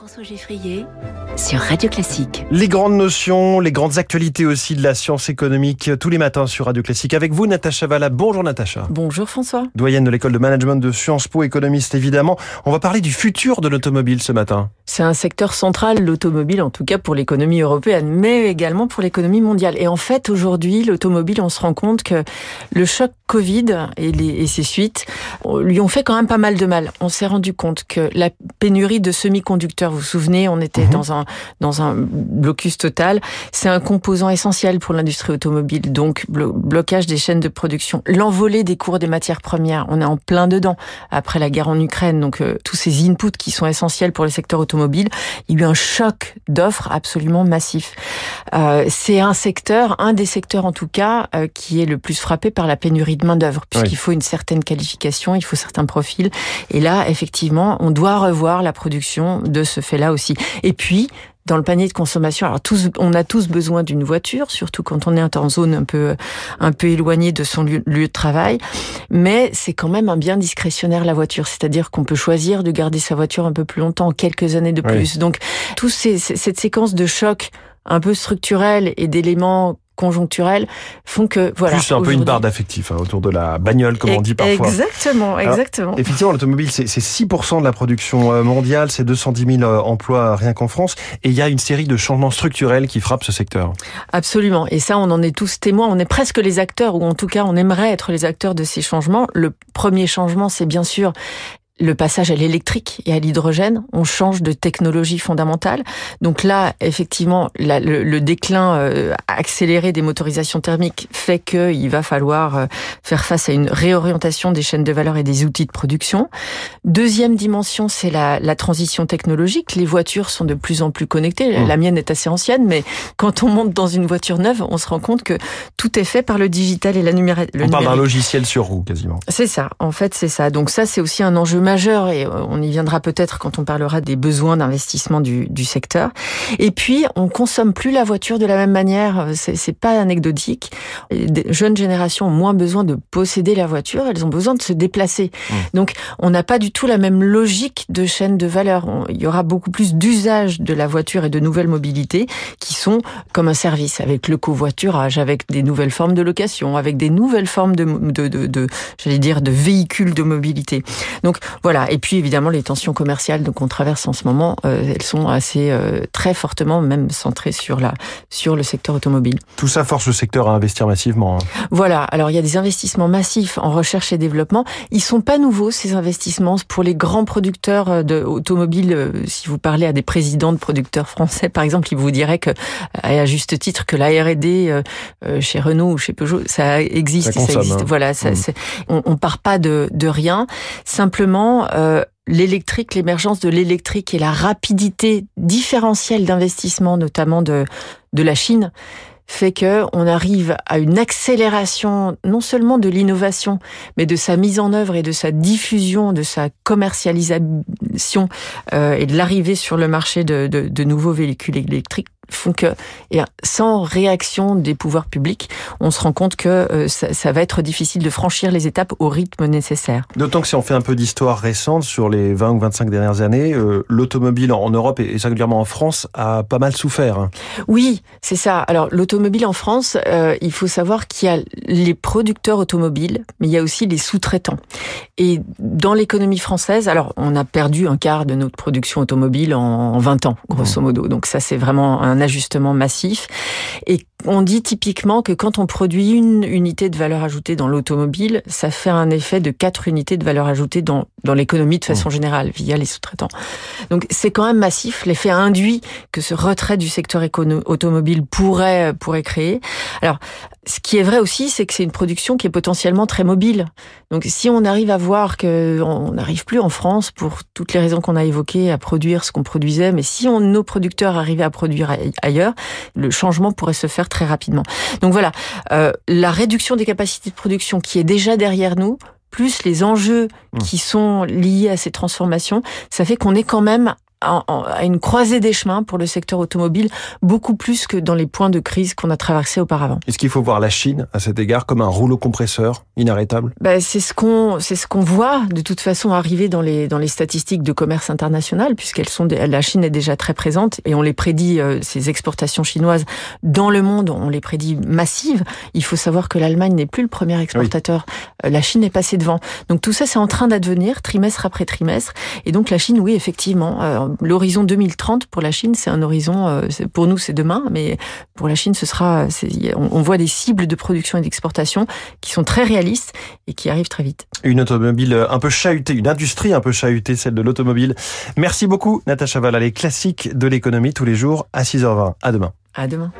François Geffrier sur Radio Classique. Les grandes notions, les grandes actualités aussi de la science économique tous les matins sur Radio Classique. Avec vous, Natacha Valla. Bonjour Natacha. Bonjour François. Doyenne de l'école de management de Sciences Po, économiste évidemment. On va parler du futur de l'automobile ce matin. C'est un secteur central, l'automobile, en tout cas pour l'économie européenne, mais également pour l'économie mondiale. Et en fait, aujourd'hui, l'automobile, on se rend compte que le choc Covid et, les, et ses suites lui ont fait quand même pas mal de mal. On s'est rendu compte que la pénurie de semi-conducteurs, vous vous souvenez, on était Mhm. dans un dans un blocus total. C'est un composant essentiel pour l'industrie automobile. Donc blo- blocage des chaînes de production, l'envolée des cours des matières premières. On est en plein dedans après la guerre en Ukraine. Donc euh, tous ces inputs qui sont essentiels pour le secteur automobile, il y a eu un choc d'offres absolument massif. Euh, c'est un secteur, un des secteurs en tout cas, euh, qui est le plus frappé par la pénurie de main d'œuvre, puisqu'il Oui. faut une certaine qualification, il faut certains profils. Et là, effectivement, on doit revoir la production de ce fait-là aussi. Et puis, dans le panier de consommation, alors tous, on a tous besoin d'une voiture, surtout quand on est en zone un peu, un peu éloignée de son lieu, lieu de travail. Mais c'est quand même un bien discrétionnaire la voiture, c'est-à-dire qu'on peut choisir de garder sa voiture un peu plus longtemps, quelques années de Oui. plus. Donc, tous ces, cette séquence de chocs un peu structurels et d'éléments conjoncturels font que voilà. Plus un peu une barre d'affectif hein, autour de la bagnole, comme on dit parfois. Exactement, Alors, exactement. Effectivement, l'automobile, c'est c'est 6% de la production euh, mondiale, c'est 210 000 euh, emplois rien qu'en France, et il y a une série de changements structurels qui frappent ce secteur. Absolument. Et ça, on en est tous témoins. On est presque les acteurs, ou en tout cas, on aimerait être les acteurs de ces changements. Le premier changement, c'est bien sûr le passage à l'électrique et à l'hydrogène. On change de technologie fondamentale. Donc là, effectivement, la- le, le déclin euh, accéléré des motorisations thermiques fait qu'il va falloir euh, faire face à une réorientation des chaînes de valeur et des outils de production. Deuxième dimension, c'est la, la transition technologique. Les voitures sont de plus en plus connectées. Mmh. La mienne est assez ancienne, mais quand on monte dans une voiture neuve, on se rend compte que tout est fait par le digital et la le on parle d'un numérique. logiciel sur roue, quasiment. C'est ça, en fait, c'est ça. Donc ça, c'est aussi un enjeu majeur et euh, on y viendra peut-être quand on parlera des besoins d'investissement du, du secteur. Et puis, on consomme plus la voiture de la même manière. C'est c'est pas anecdotique. Les jeunes générations ont moins besoin de posséder la voiture, elles ont besoin de se déplacer. Mmh. Donc, on n'a pas du tout la même logique de chaîne de valeur. On- Il y aura beaucoup plus d'usage de la voiture et de nouvelles mobilités qui sont comme un service, avec le covoiturage, avec des nouvelles formes de location, avec des nouvelles formes de, de, de, de j'allais dire, de véhicules de mobilité. Donc voilà. Et puis évidemment, les tensions commerciales donc on traverse en ce moment, euh, elles sont assez euh, très fortement même centrées sur la sur le secteur automobile. Tout ça force le secteur à investir massivement. hein. Voilà. Alors il y a des investissements massifs en recherche et développement. Ils sont pas nouveaux ces investissements pour les grands producteurs euh, de automobiles. euh, Si vous parlez à des présidents de producteurs français, par exemple, ils vous diraient que, à juste titre, que la R&D euh, chez Renault ou chez Peugeot, ça existe. Ça existe. hein. Voilà. Ça, Mm. on, on part pas de, de rien. Simplement. Euh, L'électrique, l'émergence de l'électrique et la rapidité différentielle d'investissement, notamment de, de la Chine, fait que on arrive à une accélération non seulement de l'innovation, mais de sa mise en œuvre et de sa diffusion, de sa commercialisation euh, et de l'arrivée sur le marché de, de nouveaux véhicules électriques font que, et sans réaction des pouvoirs publics, on se rend compte que euh, ça, ça va être difficile de franchir les étapes au rythme nécessaire. D'autant que si on fait un peu d'histoire récente sur les 20 ou 25 dernières années, euh, l'automobile en Europe et singulièrement en France a pas mal souffert. hein. Oui, c'est ça. Alors l'automobile en France, euh, il faut savoir qu'il y a les producteurs automobiles, mais il y a aussi les sous-traitants. Et dans l'économie française, alors on a perdu un quart de notre production automobile en 20 ans, grosso modo. Donc ça, c'est vraiment un ajustement massif. Et on dit typiquement que quand on produit une unité de valeur ajoutée dans l'automobile, ça fait un effet de quatre unités de valeur ajoutée dans, dans l'économie de façon générale, via les sous-traitants. Donc c'est quand même massif. L'effet induit que ce retrait du secteur automobile pourrait, pourrait créer. Alors, ce qui est vrai aussi, c'est que c'est une production qui est potentiellement très mobile. Donc, si on arrive à voir que on n'arrive plus en France, pour toutes les raisons qu'on a évoquées, à produire ce qu'on produisait, mais si on, nos producteurs arrivaient à produire ailleurs, le changement pourrait se faire très rapidement. Donc voilà, euh, la réduction des capacités de production qui est déjà derrière nous, plus les enjeux Mmh. qui sont liés à ces transformations, ça fait qu'on est quand même à une croisée des chemins pour le secteur automobile, beaucoup plus que dans les points de crise qu'on a traversés auparavant. Est-ce qu'il faut voir la Chine à cet égard comme un rouleau compresseur inarrêtable? Ben, C'est ce qu'on c'est ce qu'on voit de toute façon arriver dans les dans les statistiques de commerce international, puisqu'elles sont la Chine est déjà très présente et on les prédit euh, ces exportations chinoises dans le monde, on les prédit massives. Il faut savoir que l'Allemagne n'est plus le premier exportateur, euh, la Chine est passée devant. Donc tout ça c'est en train d'advenir trimestre après trimestre et donc la Chine oui effectivement euh, l'horizon 2030 pour la Chine, c'est un horizon, euh, pour nous c'est demain, mais pour la Chine ce sera, on voit des cibles de production et d'exportation qui sont très réalistes et qui arrivent très vite. Une automobile un peu chahutée, une industrie un peu chahutée, celle de l'automobile. Merci beaucoup Natacha Valla, les classiques de l'économie tous les jours à 6h20. À demain. À demain.